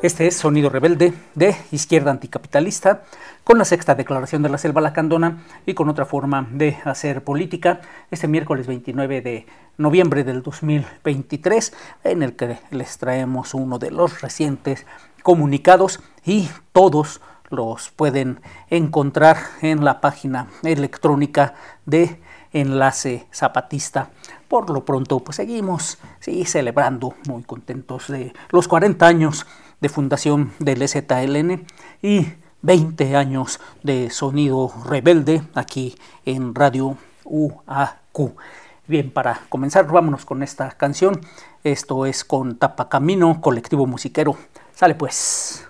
Este es Sonido Rebelde de Izquierda Anticapitalista, con la sexta declaración de la Selva Lacandona y con otra forma de hacer política, este miércoles 29 de noviembre del 2023, en el que les traemos uno de los recientes comunicados y todos los pueden encontrar en la página electrónica de Enlace Zapatista. Por lo pronto, pues seguimos sí, celebrando, muy contentos de los 40 años de fundación del EZLN y 20 años de sonido rebelde aquí en Radio UAQ. Bien, para comenzar, vámonos con esta canción. Esto es con Tapa Camino, colectivo musiquero. Sale pues.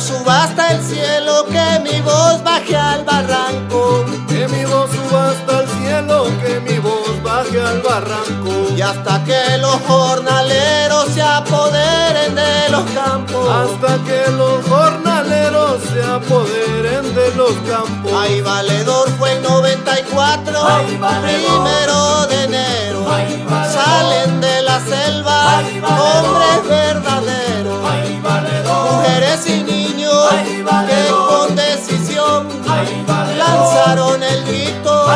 Suba hasta el cielo, que mi voz baje al barranco. Que mi voz suba hasta el cielo, que mi voz baje al barranco. Y hasta que los jornaleros se apoderen de los campos. Hasta que los jornaleros se apoderen de los campos. Ay, valedor fue en 94, primero de enero. Salen de la selva hombres verdaderos. Y que con decisión. Lanzaron el grito.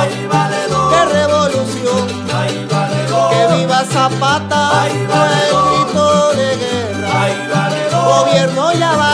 De revolución. Que viva Zapata. Fue el grito de guerra. Gobierno ya basta,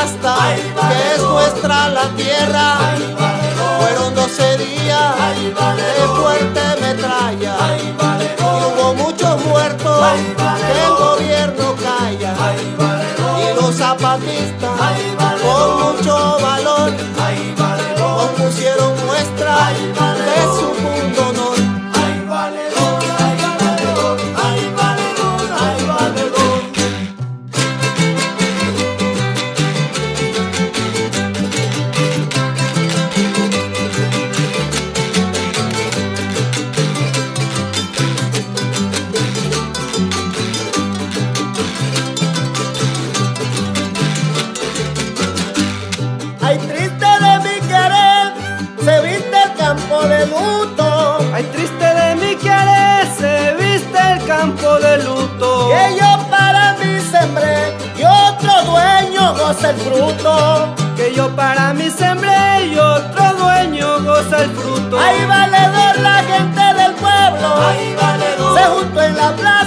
goza el fruto. Que yo para mí sembré y otro dueño goza el fruto. Ay, valedor, la gente del pueblo Ay, valedor. se juntó en la plaza.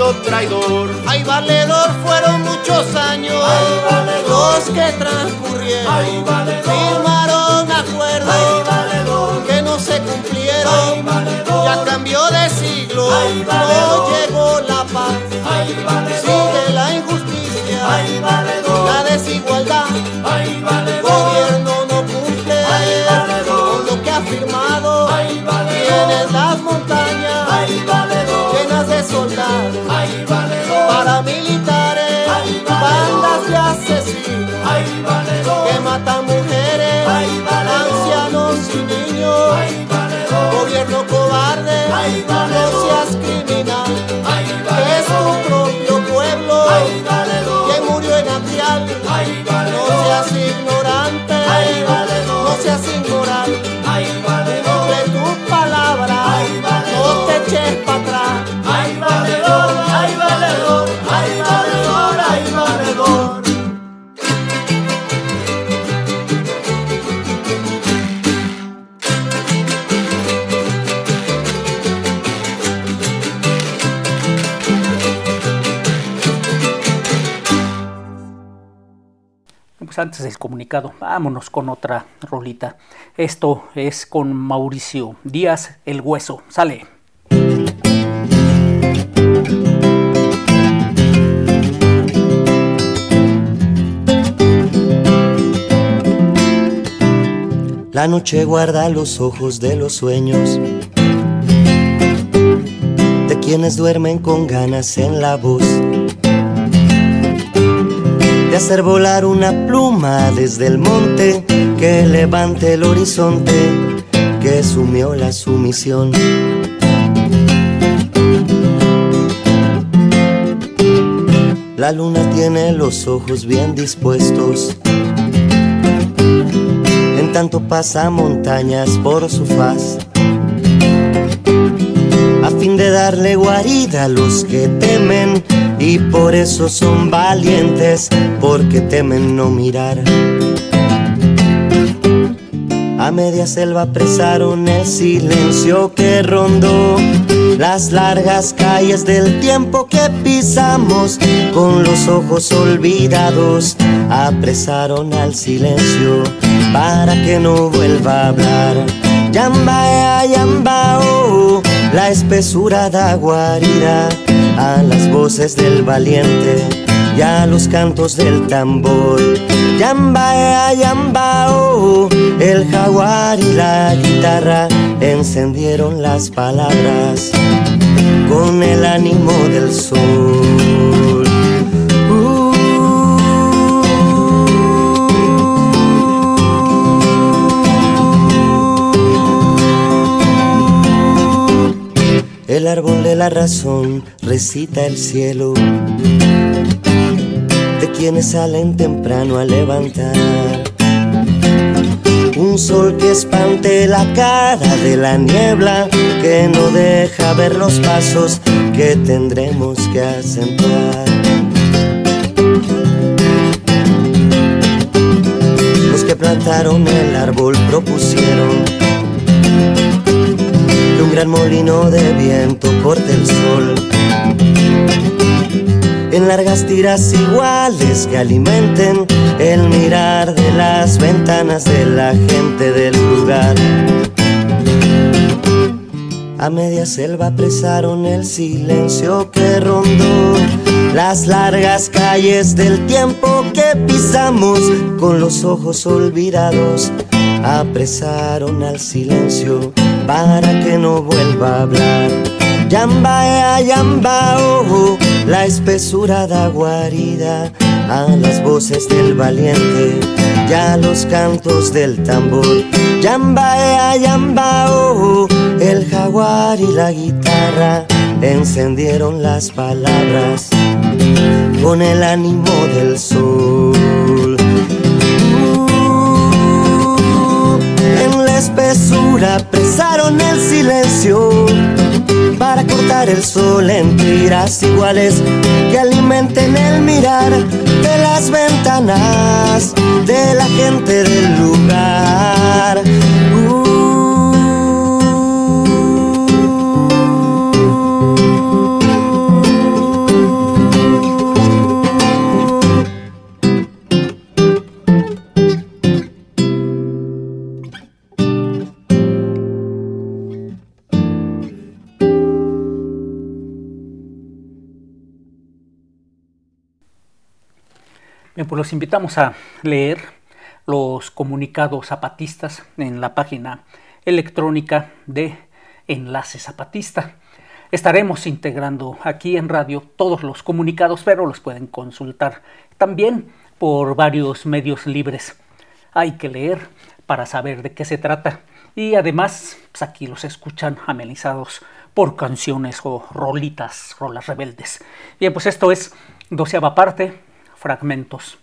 Sido traidor. Ay, valedor, fueron muchos años Ay, valedor. los que transcurrieron. Ay, valedor. Firmaron acuerdos Ay, valedor. que no se cumplieron. Ay, valedor. Ya cambió de siglo, Ay, no valedor. Ay, dale, no seas criminal, Ay, dale, es tu propio pueblo Ay, dale, que murió en Atrial. no seas ignorante, no seas inmoral. Ay, de tu palabra, no te eches para atrás. Vámonos con otra rolita. Esto es con Mauricio Díaz, El Hueso. Sale. La noche guarda los ojos de los sueños de quienes duermen con ganas en la voz de hacer volar una pluma desde el monte que levante el horizonte que sumió la sumisión. La luna tiene los ojos bien dispuestos tanto pasa montañas por su faz. A fin de darle guarida a los que temen, y por eso son valientes, porque temen no mirar. A media selva apresaron el silencio que rondó las largas calles del tiempo que pisamos con los ojos olvidados. Apresaron al silencio para que no vuelva a hablar. Yamba, yamba, oh, la espesura da guarida a las voces del valiente y a los cantos del tambor. Yamba, yamba, oh, el jaguar y la guitarra encendieron las palabras con el ánimo del sol. El árbol de la razón recita el cielo de quienes salen temprano a levantar. Un sol que espante la cara de la niebla que no deja ver los pasos que tendremos que acentuar. Los que plantaron el árbol propusieron gran molino de viento corte el sol. En largas tiras iguales que alimenten el mirar de las ventanas de la gente del lugar. A media selva apresaron el silencio que rondó las largas calles del tiempo que pisamos con los ojos olvidados. Apresaron al silencio para que no vuelva a hablar. Yamba, yamba, oh, la espesura da guarida a las voces del valiente y a los cantos del tambor. Yamba, yamba, oh, el jaguar y la guitarra encendieron las palabras con el ánimo del sol. Espesura apresaron el silencio para cortar el sol en tiras iguales que alimenten el mirar de las ventanas de la gente del lugar. Pues los invitamos a leer los comunicados zapatistas en la página electrónica de Enlace Zapatista. Estaremos integrando aquí en radio todos los comunicados, pero los pueden consultar también por varios medios libres. Hay que leer para saber de qué se trata. Y además, pues aquí los escuchan amenizados por canciones o rolitas, rolas rebeldes. Bien, pues esto es doceava parte fragmentos,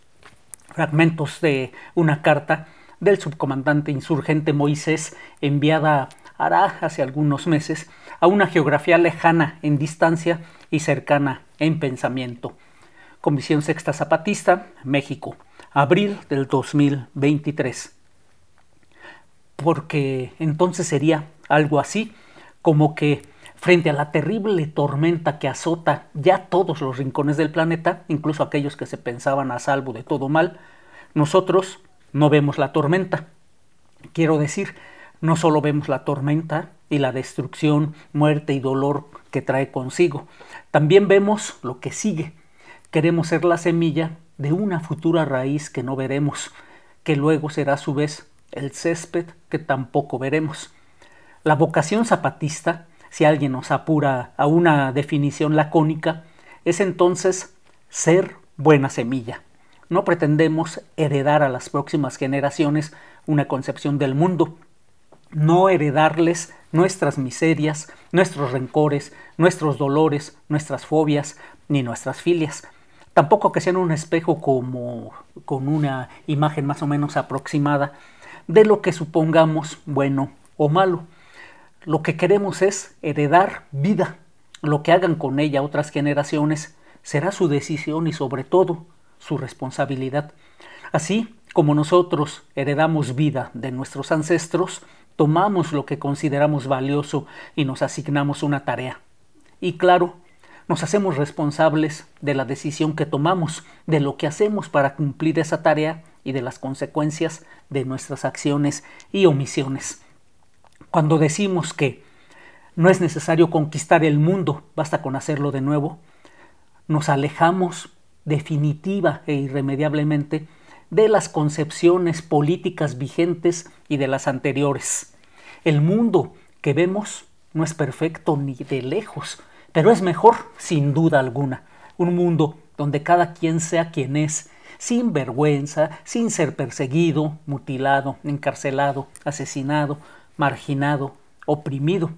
fragmentos de una carta del subcomandante insurgente Moisés enviada hará hace algunos meses a una geografía lejana en distancia y cercana en pensamiento. Comisión Sexta Zapatista, México, abril del 2023. Porque entonces sería algo así como que frente a la terrible tormenta que azota ya todos los rincones del planeta, incluso aquellos que se pensaban a salvo de todo mal, Nosotros no vemos la tormenta. Quiero decir, no solo vemos la tormenta y la destrucción, muerte y dolor que trae consigo, también vemos lo que sigue. Queremos ser la semilla de una futura raíz que no veremos, que luego será a su vez el césped que tampoco veremos. La vocación zapatista, si alguien nos apura a una definición lacónica, es entonces ser buena semilla. No pretendemos heredar a las próximas generaciones una concepción del mundo, no heredarles nuestras miserias, nuestros rencores, nuestros dolores, nuestras fobias, ni nuestras filias. Tampoco que sean un espejo como con una imagen más o menos aproximada de lo que supongamos bueno o malo. Lo que queremos es heredar vida. Lo que hagan con ella otras generaciones será su decisión y sobre todo su responsabilidad. Así como nosotros heredamos vida de nuestros ancestros, tomamos lo que consideramos valioso y nos asignamos una tarea. Y claro, nos hacemos responsables de la decisión que tomamos, de lo que hacemos para cumplir esa tarea y de las consecuencias de nuestras acciones y omisiones. Cuando decimos que no es necesario conquistar el mundo, basta con hacerlo de nuevo, nos alejamos definitiva e irremediablemente de las concepciones políticas vigentes y de las anteriores. El mundo que vemos no es perfecto ni de lejos, pero es mejor sin duda alguna. Un mundo donde cada quien sea quien es, sin vergüenza, sin ser perseguido, mutilado, encarcelado, asesinado, marginado, oprimido.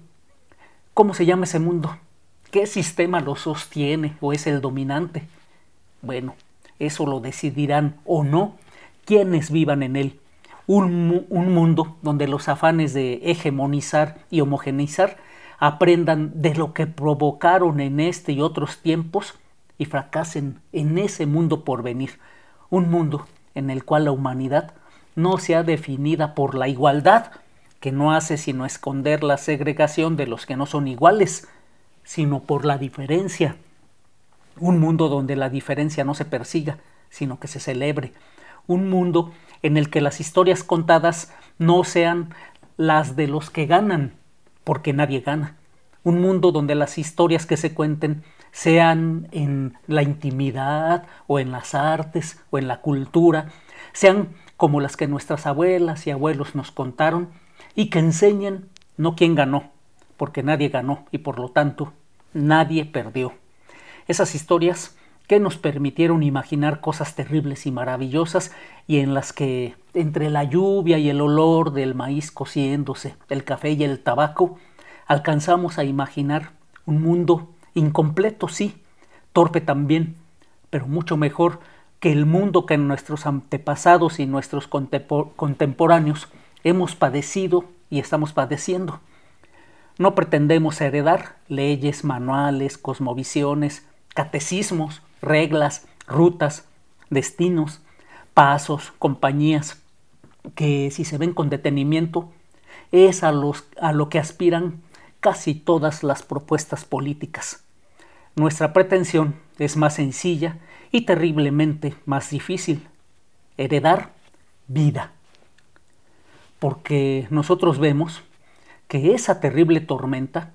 ¿Cómo se llama ese mundo? ¿Qué sistema lo sostiene o es el dominante? Bueno, eso lo decidirán o no quienes vivan en él. Un, un, mundo donde los afanes de hegemonizar y homogeneizar aprendan de lo que provocaron en este y otros tiempos y fracasen en ese mundo por venir. Un mundo en el cual la humanidad no sea definida por la igualdad, que no hace sino esconder la segregación de los que no son iguales, sino por la diferencia. Un mundo donde la diferencia no se persiga, sino que se celebre, un mundo en el que las historias contadas no sean las de los que ganan, porque nadie gana, un mundo donde las historias que se cuenten sean en la intimidad o en las artes o en la cultura, sean como las que nuestras abuelas y abuelos nos contaron y que enseñen no quién ganó, porque nadie ganó y por lo tanto nadie perdió. Esas historias que nos permitieron imaginar cosas terribles y maravillosas y en las que entre la lluvia y el olor del maíz cociéndose, el café y el tabaco, alcanzamos a imaginar un mundo incompleto, sí, torpe también, pero mucho mejor que el mundo que nuestros antepasados y nuestros contemporáneos hemos padecido y estamos padeciendo. No pretendemos heredar leyes, manuales, cosmovisiones, catecismos, reglas, rutas, destinos, pasos, compañías, que si se ven con detenimiento es a, los, a lo que aspiran casi todas las propuestas políticas. Nuestra pretensión es más sencilla y terriblemente más difícil, heredar vida. Porque nosotros vemos que esa terrible tormenta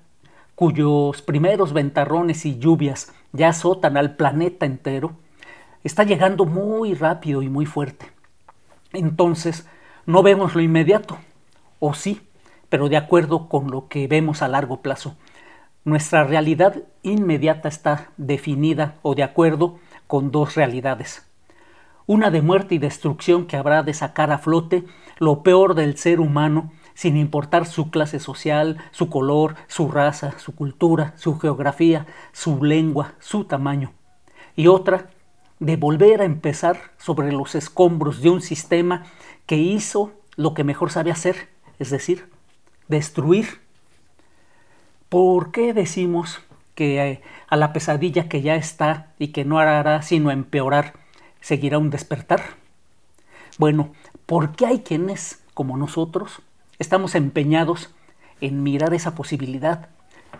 cuyos primeros ventarrones y lluvias ya azotan al planeta entero, está llegando muy rápido y muy fuerte. Entonces, no vemos lo inmediato, o sí, pero de acuerdo con lo que vemos a largo plazo. Nuestra realidad inmediata está definida o de acuerdo con dos realidades. Una de muerte y destrucción que habrá de sacar a flote lo peor del ser humano sin importar su clase social, su color, su raza, su cultura, su geografía, su lengua, su tamaño. Y otra, de volver a empezar sobre los escombros de un sistema que hizo lo que mejor sabe hacer, es decir, destruir. ¿Por qué decimos que eh, a la pesadilla que ya está y que no hará sino empeorar, seguirá un despertar? Bueno, porque hay quienes, como nosotros, Estamos empeñados en mirar esa posibilidad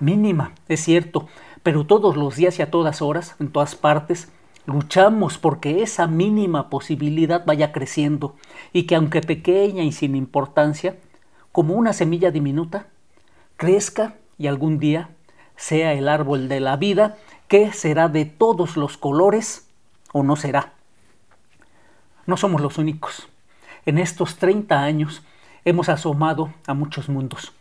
mínima, es cierto, pero todos los días y a todas horas, en todas partes, luchamos porque esa mínima posibilidad vaya creciendo y que aunque pequeña y sin importancia, como una semilla diminuta, crezca y algún día sea el árbol de la vida que será de todos los colores o no será. No somos los únicos. En estos 30 años hemos asomado a muchos mundos,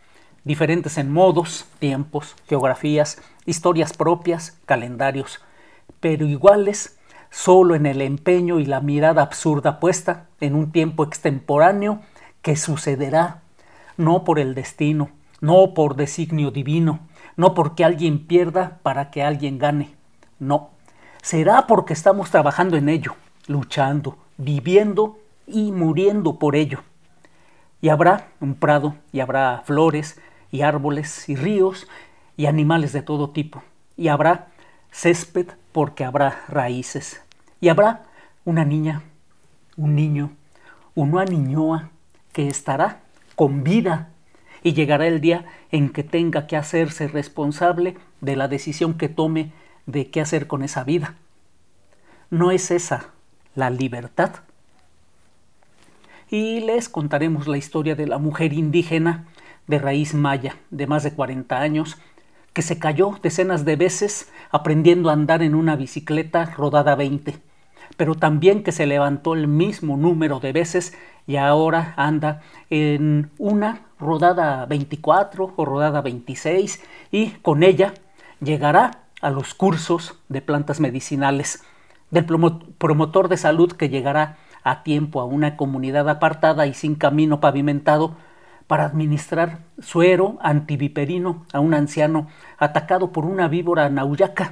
diferentes en modos, tiempos, geografías, historias propias, calendarios, pero iguales solo en el empeño y la mirada absurda puesta en un tiempo extemporáneo que sucederá, no por el destino, no por designio divino, no porque alguien pierda para que alguien gane, no, será porque estamos trabajando en ello, luchando, viviendo y muriendo por ello. Y habrá un prado, y habrá flores, y árboles, y ríos, y animales de todo tipo, y habrá césped porque habrá raíces, y habrá una niña, un niño, una niñoa que estará con vida y llegará el día en que tenga que hacerse responsable de la decisión que tome de qué hacer con esa vida. ¿No es esa la libertad? Y les contaremos la historia de la mujer indígena de raíz maya de más de 40 años que se cayó decenas de veces aprendiendo a andar en una bicicleta rodada 20, pero también que se levantó el mismo número de veces y ahora anda en una rodada 24 o rodada 26 y con ella llegará a los cursos de plantas medicinales del promotor de salud que llegará a tiempo a una comunidad apartada y sin camino pavimentado para administrar suero antiviperino a un anciano atacado por una víbora nauyaca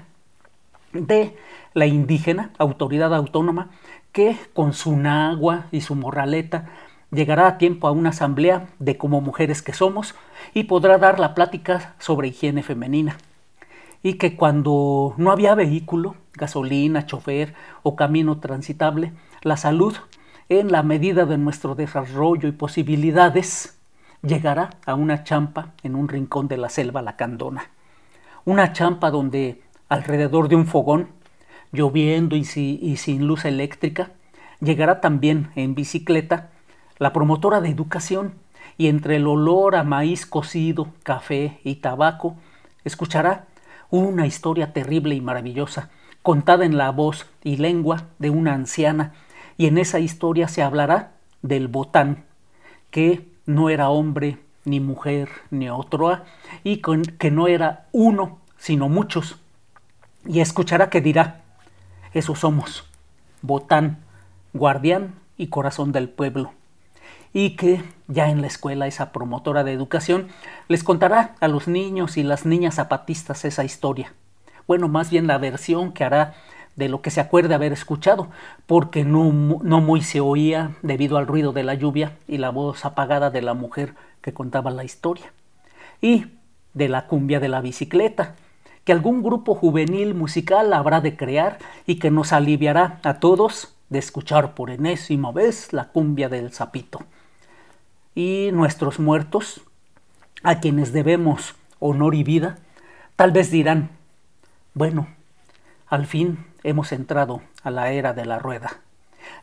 de la indígena autoridad autónoma que con su nagua y su morraleta llegará a tiempo a una asamblea de como mujeres que somos y podrá dar la plática sobre higiene femenina. Y que cuando no había vehículo, gasolina, chofer o camino transitable, la salud, en la medida de nuestro desarrollo y posibilidades, llegará a una champa en un rincón de la selva lacandona. Una champa donde alrededor de un fogón, lloviendo y, y sin luz eléctrica, llegará también en bicicleta la promotora de educación y entre el olor a maíz cocido, café y tabaco, escuchará una historia terrible y maravillosa, contada en la voz y lengua de una anciana, y en esa historia se hablará del botán, que no era hombre, ni mujer, ni otro, y que no era uno, sino muchos. Y escuchará que dirá, eso somos, botán, guardián y corazón del pueblo. Y que ya en la escuela esa promotora de educación les contará a los niños y las niñas zapatistas esa historia. Bueno, más bien la versión que hará de lo que se acuerde haber escuchado, porque no, no muy se oía debido al ruido de la lluvia y la voz apagada de la mujer que contaba la historia. Y de la cumbia de la bicicleta, que algún grupo juvenil musical habrá de crear y que nos aliviará a todos de escuchar por enésima vez la cumbia del sapito. Y nuestros muertos, a quienes debemos honor y vida, tal vez dirán, bueno, al fin hemos entrado a la era de la rueda,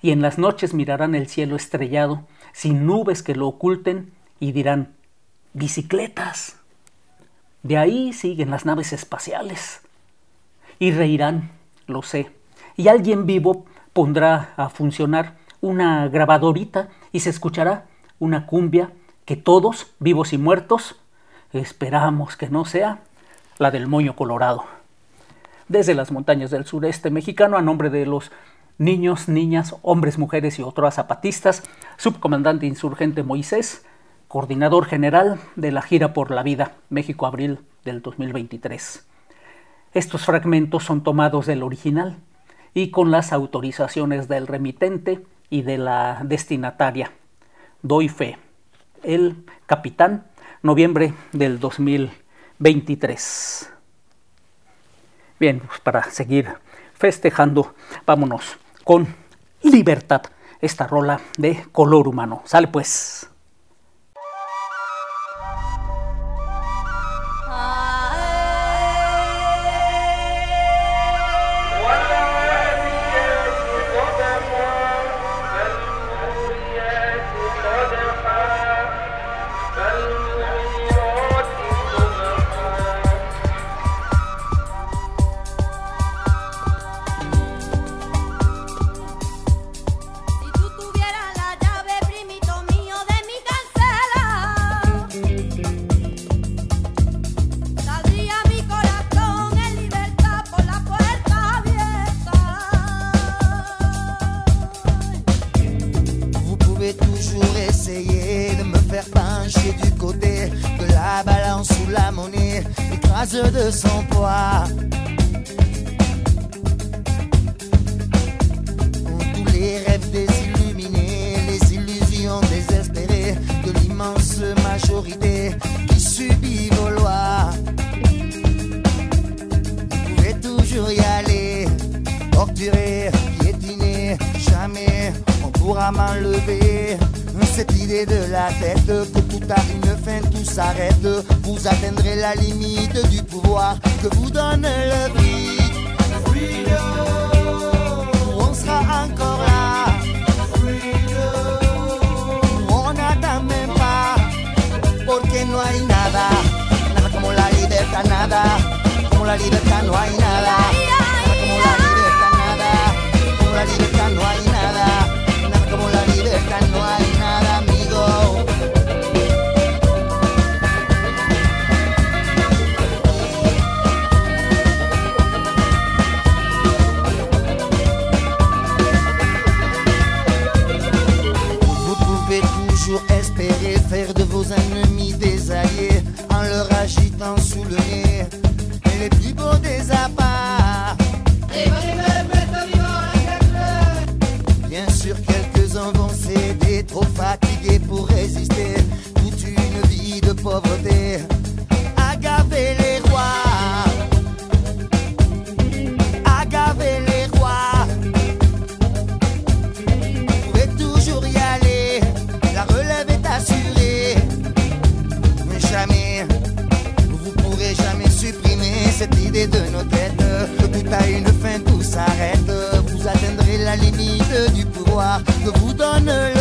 y en las noches mirarán el cielo estrellado, sin nubes que lo oculten, y dirán, bicicletas. De ahí siguen las naves espaciales. Y reirán, lo sé. Y alguien vivo pondrá a funcionar una grabadorita y se escuchará una cumbia que todos, vivos y muertos, esperamos que no sea la del moño colorado. Desde las montañas del sureste mexicano, a nombre de los niños, niñas, hombres, mujeres y otros zapatistas, subcomandante insurgente Moisés, coordinador general de la gira por la vida México-Abril del 2023. Estos fragmentos son tomados del original y con las autorizaciones del remitente y de la destinataria. Doy fe. El capitán, noviembre del 2023. Bien, pues para seguir festejando, vámonos con libertad, esta rola de color humano. Sale pues. De son poids. Tous les rêves désilluminés, les illusions désespérées de l'immense majorité qui subit vos lois. Vous pouvez toujours y aller, torturer, piétiner, jamais on pourra m'enlever cette idée de la tête a une fin, tout s'arrête. Vous atteindrez la limite du pouvoir que vous donne le vie. On sera encore là. On n'attend même pas. Porque no hay nada. Nada la la nada. La les plus beaux des appâts. Bien sûr, quelques-uns vont céder, trop fatigués pour résister. Toute une vie de pauvreté, savoir que vous donne le